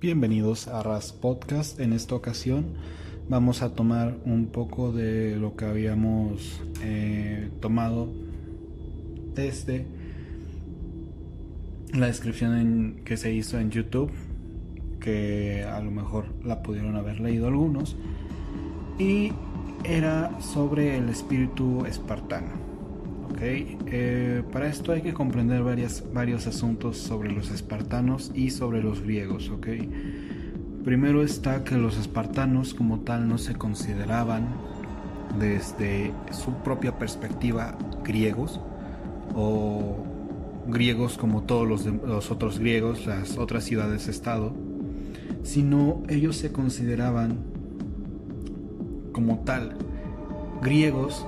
Bienvenidos a RAS Podcast. En esta ocasión vamos a tomar un poco de lo que habíamos eh, tomado desde la descripción que se hizo en YouTube, que a lo mejor la pudieron haber leído algunos, y era sobre el espíritu espartano. Eh, para esto hay que comprender varios asuntos sobre los espartanos y sobre los griegos. Primero está que los espartanos como tal no se consideraban desde su propia perspectiva griegos o griegos como todos los, los otros griegos, las otras ciudades-estado, sino ellos se consideraban como tal griegos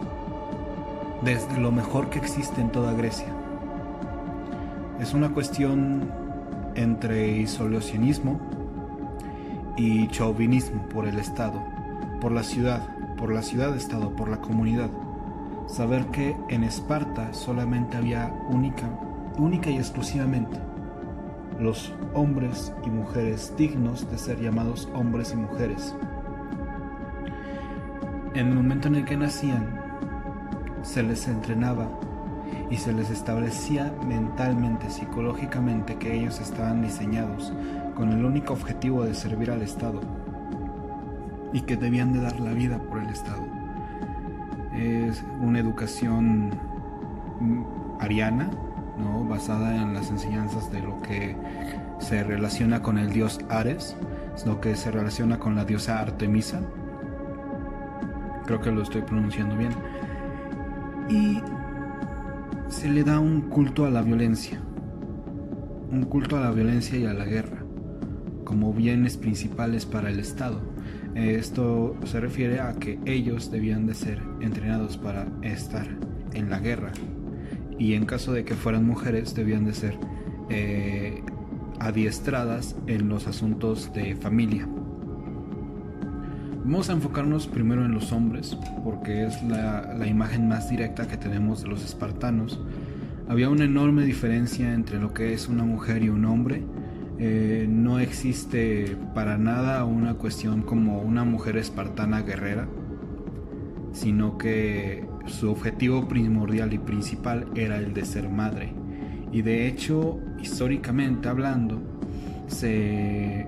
desde lo mejor que existe en toda Grecia. Es una cuestión entre isolacionismo y chauvinismo por el Estado, por la ciudad, por la ciudad-estado, por la comunidad. Saber que en Esparta solamente había única, única y exclusivamente los hombres y mujeres dignos de ser llamados hombres y mujeres. En el momento en el que nacían, se les entrenaba y se les establecía mentalmente, psicológicamente que ellos estaban diseñados con el único objetivo de servir al Estado y que debían de dar la vida por el Estado. Es una educación ariana, ¿no? basada en las enseñanzas de lo que se relaciona con el dios Ares, lo que se relaciona con la diosa Artemisa. Creo que lo estoy pronunciando bien y se le da un culto a la violencia, un culto a la violencia y a la guerra como bienes principales para el Estado. Esto se refiere a que ellos debían de ser entrenados para estar en la guerra y en caso de que fueran mujeres debían de ser eh, adiestradas en los asuntos de familia. Vamos a enfocarnos primero en los hombres, porque es la, imagen más directa que tenemos de los espartanos. Había una enorme diferencia entre lo que es una mujer y un hombre. Eh, no existe para nada una cuestión como una mujer espartana guerrera, sino que su objetivo primordial y principal era el de ser madre. Y de hecho, históricamente hablando, se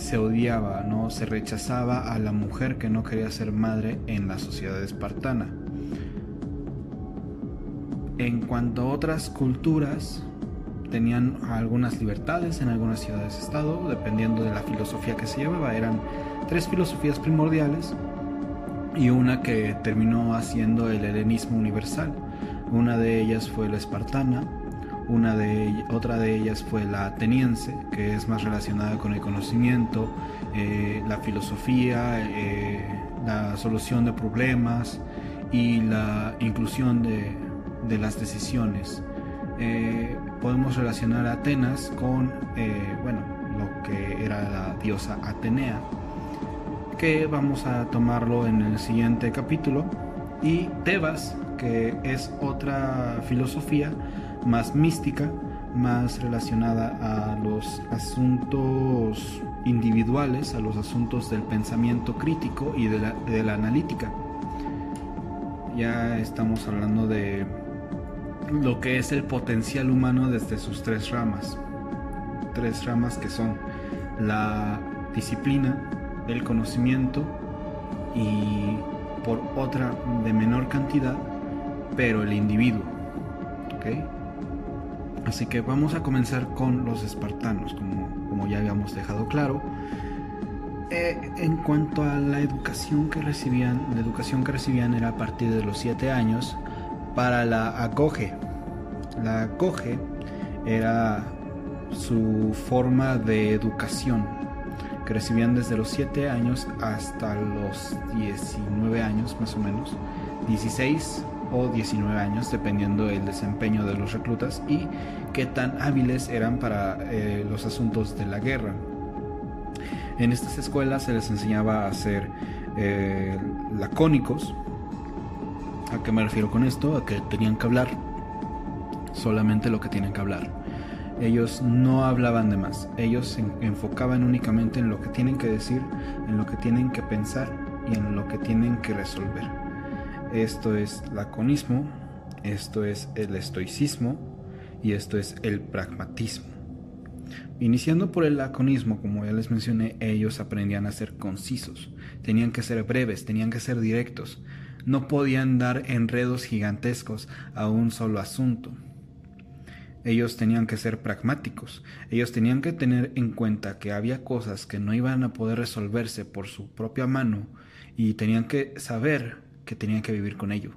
se odiaba, ¿no? Se rechazaba a la mujer que no quería ser madre en la sociedad espartana. En cuanto a otras culturas, tenían algunas libertades en algunas ciudades-estado, dependiendo de la filosofía que se llevaba. Eran tres filosofías primordiales y una que terminó haciendo el helenismo universal. Una de ellas fue la espartana, una de, otra de ellas fue la ateniense, que es más relacionada con el conocimiento, eh, la filosofía, eh, la solución de problemas y la inclusión de, las decisiones. Eh, podemos relacionar a Atenas con bueno, lo que era la diosa Atenea, que vamos a tomarlo en el siguiente capítulo, y Tebas, que es otra filosofía más mística, más relacionada a los asuntos individuales, a los asuntos del pensamiento crítico y de la, analítica. Ya estamos hablando de lo que es el potencial humano desde sus tres ramas. Tres ramas que son la disciplina, el conocimiento y por otra de menor cantidad, pero el individuo. ¿okay? Así que vamos a comenzar con los espartanos, como, como ya habíamos dejado claro. Eh, en cuanto a la educación que recibían, la educación que recibían era a partir de los 7 años para la acoge. La acoge era su forma de educación que recibían desde los 7 años hasta los 19 años más o menos, 16 o 19 años, dependiendo del desempeño de los reclutas y qué tan hábiles eran para eh, los asuntos de la guerra. En estas escuelas se les enseñaba a ser eh, lacónicos. ¿A qué me refiero con esto? A que tenían que hablar solamente lo que tienen que hablar. Ellos no hablaban de más, ellos se enfocaban únicamente en lo que tienen que decir, en lo que tienen que pensar y en lo que tienen que resolver. Esto es laconismo, esto es el estoicismo y esto es el pragmatismo. Iniciando por el laconismo, como ya les mencioné, ellos aprendían a ser concisos, tenían que ser breves, tenían que ser directos, no podían dar enredos gigantescos a un solo asunto. Ellos tenían que ser pragmáticos, ellos tenían que tener en cuenta que había cosas que no iban a poder resolverse por su propia mano y tenían que saber que tenían que vivir con ello.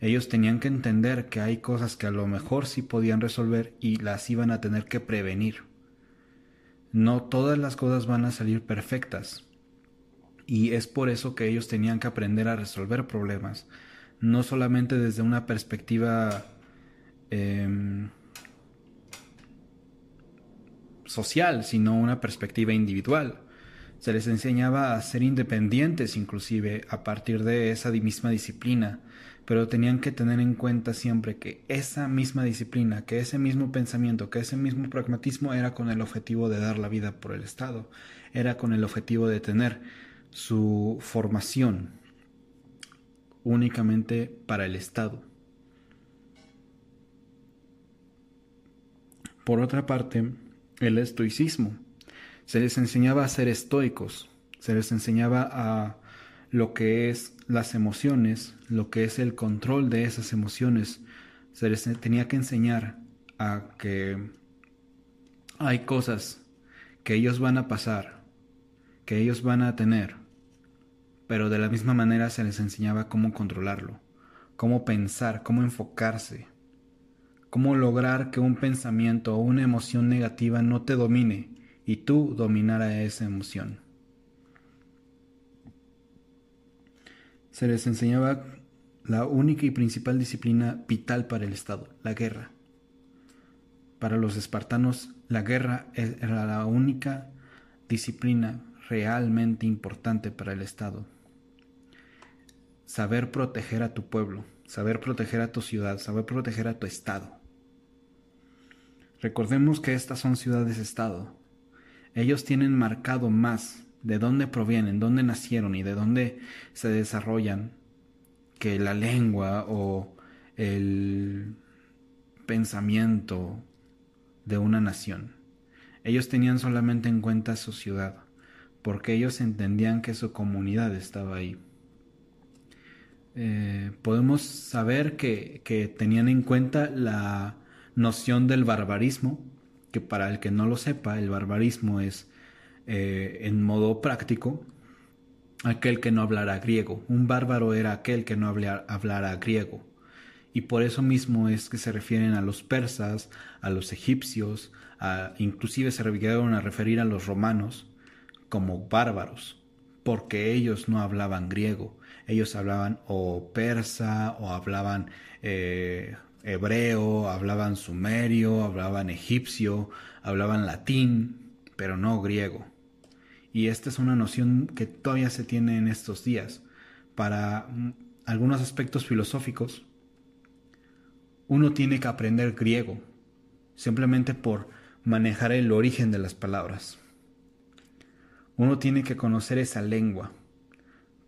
Ellos tenían que entender que hay cosas que a lo mejor sí podían resolver y las iban a tener que prevenir. No todas las cosas van a salir perfectas. Y es por eso que ellos tenían que aprender a resolver problemas, no solamente desde una perspectiva Em, social, sino una perspectiva individual. Se les enseñaba a ser independientes inclusive a partir de esa misma disciplina, pero tenían que tener en cuenta siempre que esa misma disciplina, que ese mismo pensamiento, que ese mismo pragmatismo era con el objetivo de dar la vida por el Estado, era con el objetivo de tener su formación únicamente para el Estado. Por otra parte, el estoicismo. Se les enseñaba a ser estoicos, se les enseñaba a lo que es las emociones, lo que es el control de esas emociones. Se les tenía que enseñar a que hay cosas que ellos van a pasar, que ellos van a tener, pero de la misma manera se les enseñaba cómo controlarlo, cómo pensar, cómo enfocarse, cómo lograr que un pensamiento o una emoción negativa no te domine y tú dominar a esa emoción. Se les enseñaba la única y principal disciplina vital para el Estado, la guerra. Para los espartanos, la guerra era la única disciplina realmente importante para el Estado. Saber proteger a tu pueblo, saber proteger a tu ciudad, saber proteger a tu Estado. Recordemos que estas son ciudades-estado. Ellos tienen marcado más de dónde provienen, dónde nacieron y de dónde se desarrollan que la lengua o el pensamiento de una nación. Ellos tenían solamente en cuenta su ciudad, porque ellos entendían que su comunidad estaba ahí. Eh, podemos saber que, que tenían en cuenta la noción del barbarismo, que para el que no lo sepa, el barbarismo es eh, en modo práctico aquel que no hablara griego. Un bárbaro era aquel que no hablara, griego. Y por eso mismo es que se refieren a los persas, a los egipcios, inclusive se llegaron a referir a los romanos como bárbaros, porque ellos no hablaban griego, ellos hablaban o persa o hablaban eh, hebreo, hablaban sumerio, hablaban egipcio, hablaban latín, pero no griego. Y esta es una noción que todavía se tiene en estos días. Para mm, algunos aspectos filosóficos, uno tiene que aprender griego, simplemente por manejar el origen de las palabras. Uno tiene que conocer esa lengua,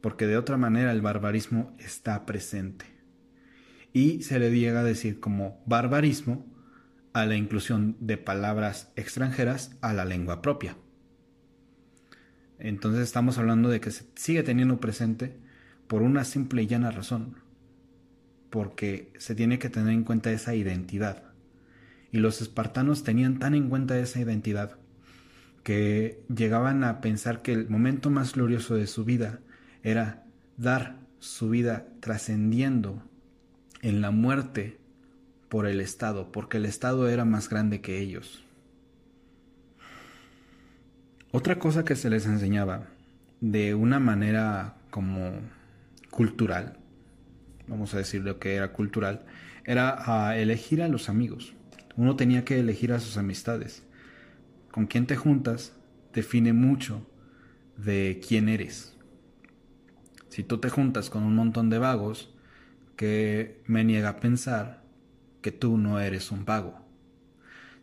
porque de otra manera el barbarismo está presente y se le llega a decir como barbarismo a la inclusión de palabras extranjeras a la lengua propia. Entonces estamos hablando de que se sigue teniendo presente por una simple y llana razón, porque se tiene que tener en cuenta esa identidad. Y los espartanos tenían tan en cuenta esa identidad que llegaban a pensar que el momento más glorioso de su vida era dar su vida trascendiendo en la muerte por el Estado, porque el Estado era más grande que ellos. Otra cosa que se les enseñaba de una manera como cultural, vamos a decir lo que era cultural, era a elegir a los amigos. Uno tenía que elegir a sus amistades. Con quién te juntas define mucho de quién eres. Si tú te juntas con un montón de vagos, que me niega a pensar que tú no eres un vago.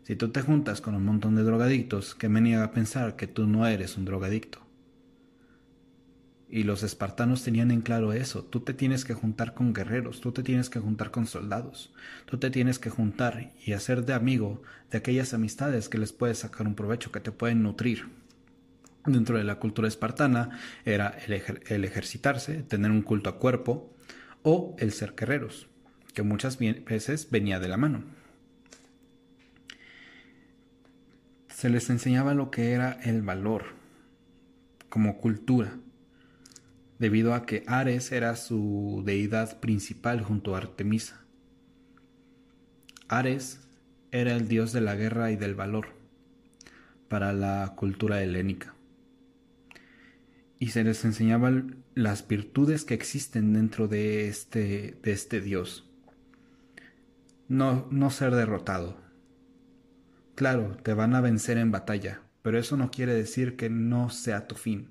Si tú te juntas con un montón de drogadictos, ¿qué me niega a pensar que tú no eres un drogadicto? Y los espartanos tenían en claro eso. Tú te tienes que juntar con guerreros, tú te tienes que juntar con soldados, tú te tienes que juntar y hacer de amigo de aquellas amistades que les puedes sacar un provecho, que te pueden nutrir. Dentro de la cultura espartana era el ejercitarse, tener un culto a cuerpo o el ser guerreros, que muchas veces venía de la mano. Se les enseñaba lo que era el valor como cultura debido a que Ares era su deidad principal junto a Artemisa. Ares era el dios de la guerra y del valor para la cultura helénica. Y se les enseñaban las virtudes que existen dentro de este, de este dios. No, no ser derrotado. Claro, te van a vencer en batalla, pero eso no quiere decir que no sea tu fin.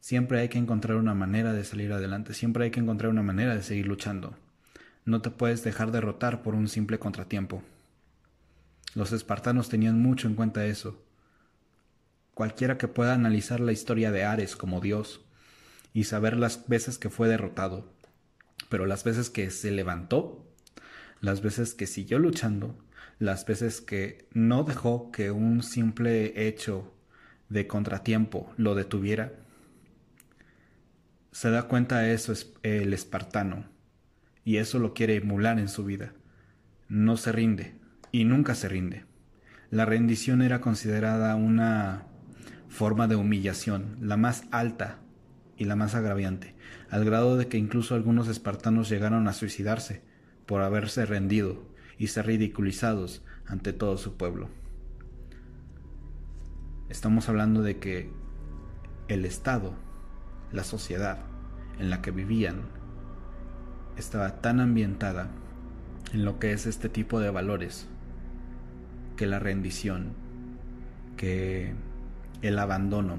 Siempre hay que encontrar una manera de salir adelante, siempre hay que encontrar una manera de seguir luchando. No te puedes dejar derrotar por un simple contratiempo. Los espartanos tenían mucho en cuenta eso. Cualquiera que pueda analizar la historia de Ares como dios y saber las veces que fue derrotado, pero las veces que se levantó, las veces que siguió luchando, las veces que no dejó que un simple hecho de contratiempo lo detuviera, se da cuenta de eso el espartano y eso lo quiere emular en su vida. No se rinde y nunca se rinde. La rendición era considerada una forma de humillación, la más alta y la más agraviante, al grado de que incluso algunos espartanos llegaron a suicidarse por haberse rendido y ser ridiculizados ante todo su pueblo. Estamos hablando de que el Estado la sociedad en la que vivían estaba tan ambientada en lo que es este tipo de valores que la rendición, que el abandono,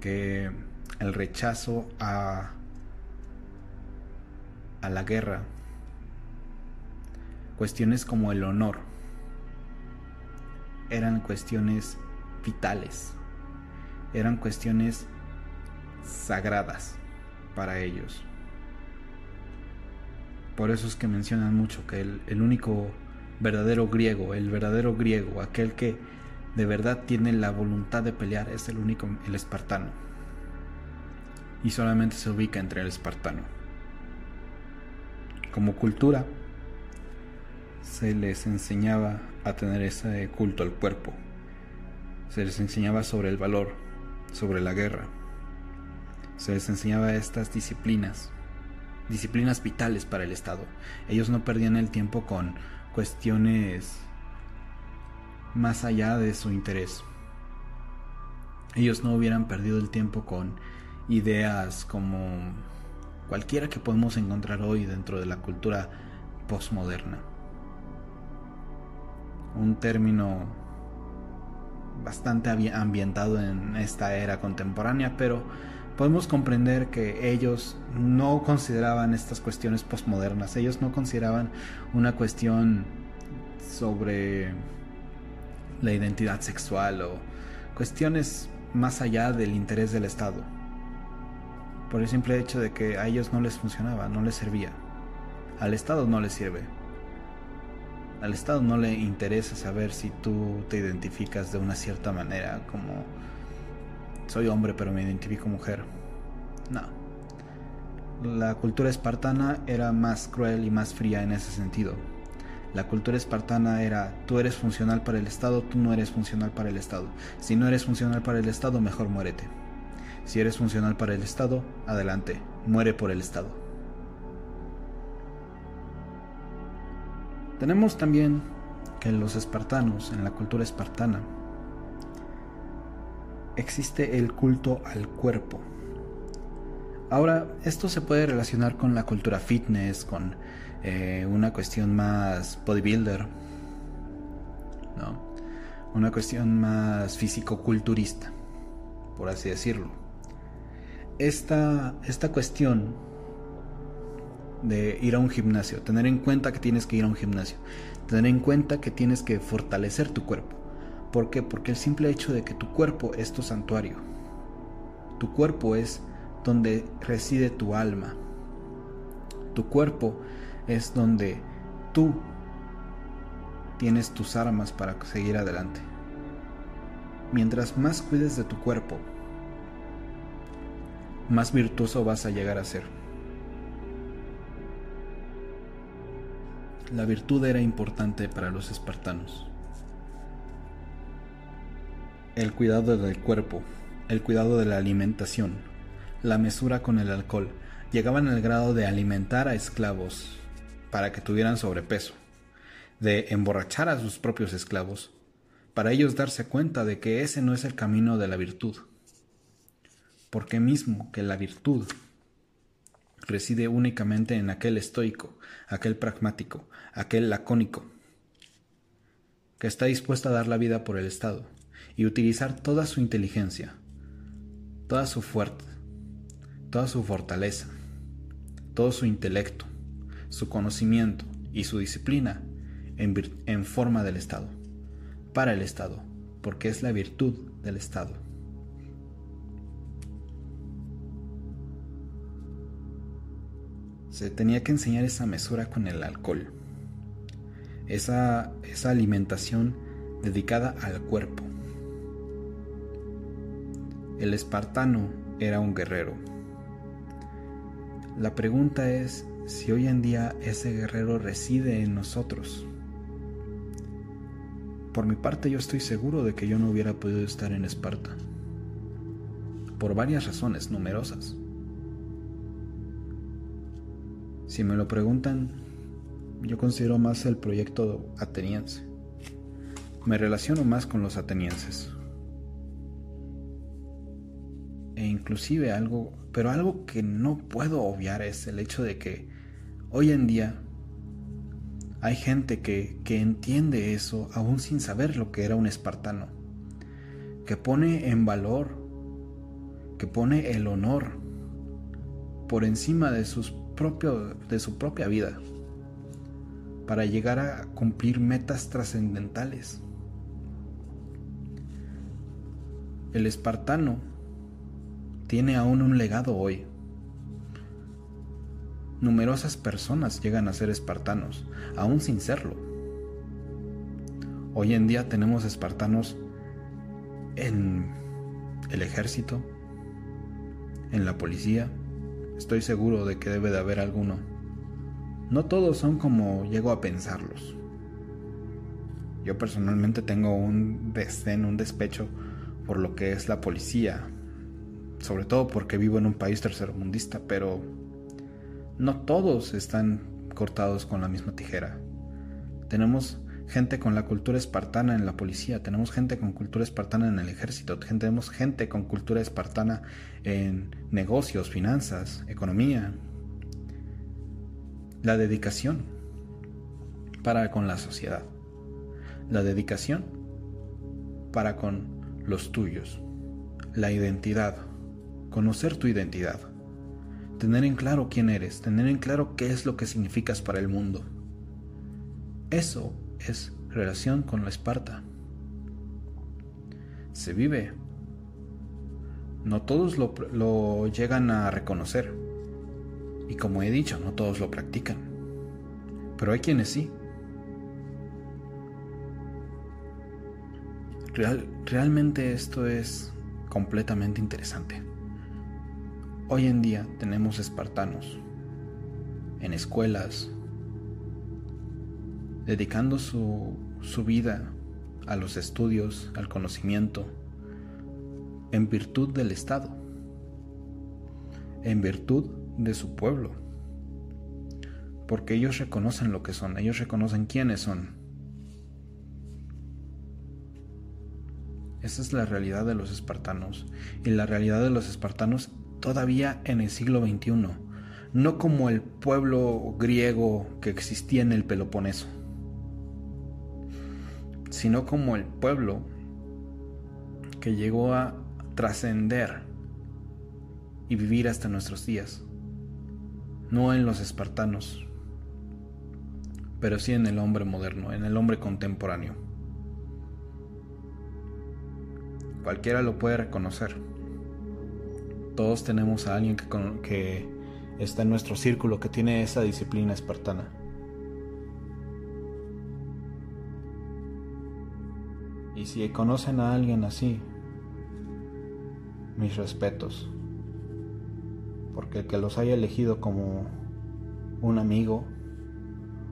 que el rechazo a, la guerra, cuestiones como el honor, eran cuestiones vitales, eran cuestiones sagradas para ellos. Por eso es que mencionan mucho que el, único verdadero griego, el verdadero griego, aquel que de verdad tiene la voluntad de pelear, es el único, el espartano. Y solamente se ubica entre el espartano. Como cultura, se les enseñaba a tener ese culto al cuerpo. Se les enseñaba sobre el valor, sobre la guerra, se les enseñaba estas disciplinas, disciplinas vitales para el Estado. Ellos no perdían el tiempo con cuestiones más allá de su interés. Ellos no hubieran perdido el tiempo con ideas como cualquiera que podemos encontrar hoy dentro de la cultura postmoderna. Un término bastante ambientado en esta era contemporánea, pero podemos comprender que ellos no consideraban estas cuestiones postmodernas, ellos no consideraban una cuestión sobre la identidad sexual o cuestiones más allá del interés del Estado. Por el simple hecho de que a ellos no les funcionaba, no les servía. Al Estado no les sirve. Al Estado no le interesa saber si tú te identificas de una cierta manera, como soy hombre pero me identifico mujer. No. La cultura espartana era más cruel y más fría en ese sentido. La cultura espartana era tú eres funcional para el Estado, tú no eres funcional para el Estado. Si no eres funcional para el Estado, mejor muérete. Si eres funcional para el Estado, adelante, muere por el Estado. Tenemos también que los espartanos, en la cultura espartana, existe el culto al cuerpo. Ahora, esto se puede relacionar con la cultura fitness, con eh, una cuestión más bodybuilder, ¿no? Una cuestión más físico-culturista, por así decirlo. Esta, esta cuestión de ir a un gimnasio, tener en cuenta que tienes que ir a un gimnasio, tener en cuenta que tienes que fortalecer tu cuerpo. ¿Por qué? Porque el simple hecho de que tu cuerpo es tu santuario, tu cuerpo es donde reside tu alma, tu cuerpo es donde tú tienes tus armas para seguir adelante. Mientras más cuides de tu cuerpo, más virtuoso vas a llegar a ser. La virtud era importante para los espartanos. El cuidado del cuerpo, el cuidado de la alimentación, la mesura con el alcohol, llegaban al grado de alimentar a esclavos para que tuvieran sobrepeso, de emborrachar a sus propios esclavos, para ellos darse cuenta de que ese no es el camino de la virtud, porque mismo que la virtud reside únicamente en aquel estoico, aquel pragmático, aquel lacónico, que está dispuesto a dar la vida por el Estado y utilizar toda su inteligencia, toda su fuerza, toda su fortaleza, todo su intelecto, su conocimiento y su disciplina en, en forma del Estado, para el Estado, porque es la virtud del Estado. Se tenía que enseñar esa mesura con el alcohol, esa, esa alimentación dedicada al cuerpo. El espartano era un guerrero. La pregunta es si hoy en día ese guerrero reside en nosotros. Por mi parte yo estoy seguro de que yo no hubiera podido estar en Esparta. Por varias razones numerosas. Si me lo preguntan, yo considero más el proyecto ateniense. Me relaciono más con los atenienses. E inclusive algo, pero algo que no puedo obviar es el hecho de que hoy en día hay gente que, que entiende eso aún sin saber lo que era un espartano, que pone en valor, que pone el honor por encima de sus de su propia vida para llegar a cumplir metas trascendentales. El espartano tiene aún un legado hoy. Numerosas personas llegan a ser espartanos, aún sin serlo. Hoy en día tenemos espartanos en el ejército, en la policía, Estoy seguro de que debe de haber alguno. No todos son como llego a pensarlos. Yo personalmente tengo un desdén, un despecho por lo que es la policía, sobre todo porque vivo en un país tercermundista, pero no todos están cortados con la misma tijera. Tenemos gente con la cultura espartana en la policía, tenemos gente con cultura espartana en el ejército, tenemos gente con cultura espartana en negocios, finanzas, economía. La dedicación para con la sociedad. La dedicación para con los tuyos. La identidad. Conocer tu identidad. Tener en claro quién eres, tener en claro qué es lo que significas para el mundo. Eso es relación con la Esparta. Se vive. No todos lo, llegan a reconocer. Y como he dicho, no todos lo practican. Pero hay quienes sí. realmente esto es completamente interesante. Hoy en día tenemos espartanos en escuelas, dedicando su, vida a los estudios, al conocimiento, en virtud del Estado, en virtud de su pueblo, porque ellos reconocen lo que son, ellos reconocen quiénes son. Esa es la realidad de los espartanos, y la realidad de los espartanos todavía en el siglo XXI, no como el pueblo griego que existía en el Peloponeso sino como el pueblo que llegó a trascender y vivir hasta nuestros días. no en los espartanos, pero sí en el hombre moderno, en el hombre contemporáneo. Cualquiera lo puede reconocer. Todos tenemos a alguien que, que está en nuestro círculo que tiene esa disciplina espartana. Y si conocen a alguien así, mis respetos. Porque el que los haya elegido como un amigo,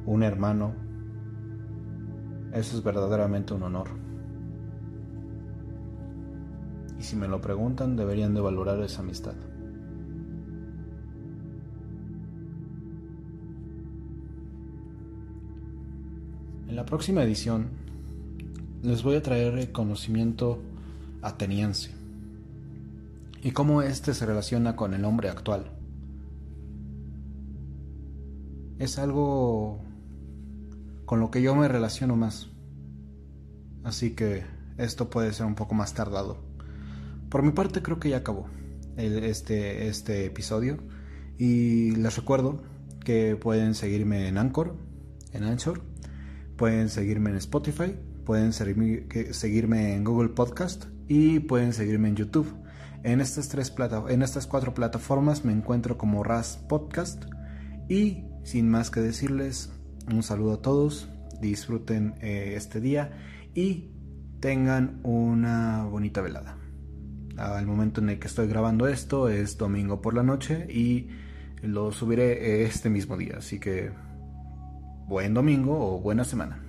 un hermano, eso es verdaderamente un honor. Y si me lo preguntan, deberían de valorar esa amistad. En la próxima edición les voy a traer el conocimiento ateniense y cómo éste se relaciona con el hombre actual. Es algo con lo que yo me relaciono más. Así que esto puede ser un poco más tardado. Por mi parte creo que ya acabó este, este episodio. Y les recuerdo que pueden seguirme en Anchor, en Anchor. Pueden seguirme en Spotify. Pueden seguirme en Google Podcast. Y pueden seguirme en YouTube. En estas, tres en estas cuatro plataformas me encuentro como RAS Podcast. Y sin más que decirles, un saludo a todos, disfruten eh, este día y tengan una bonita velada. Al momento en el que estoy grabando esto es domingo por la noche y lo subiré este mismo día, así que buen domingo o buena semana.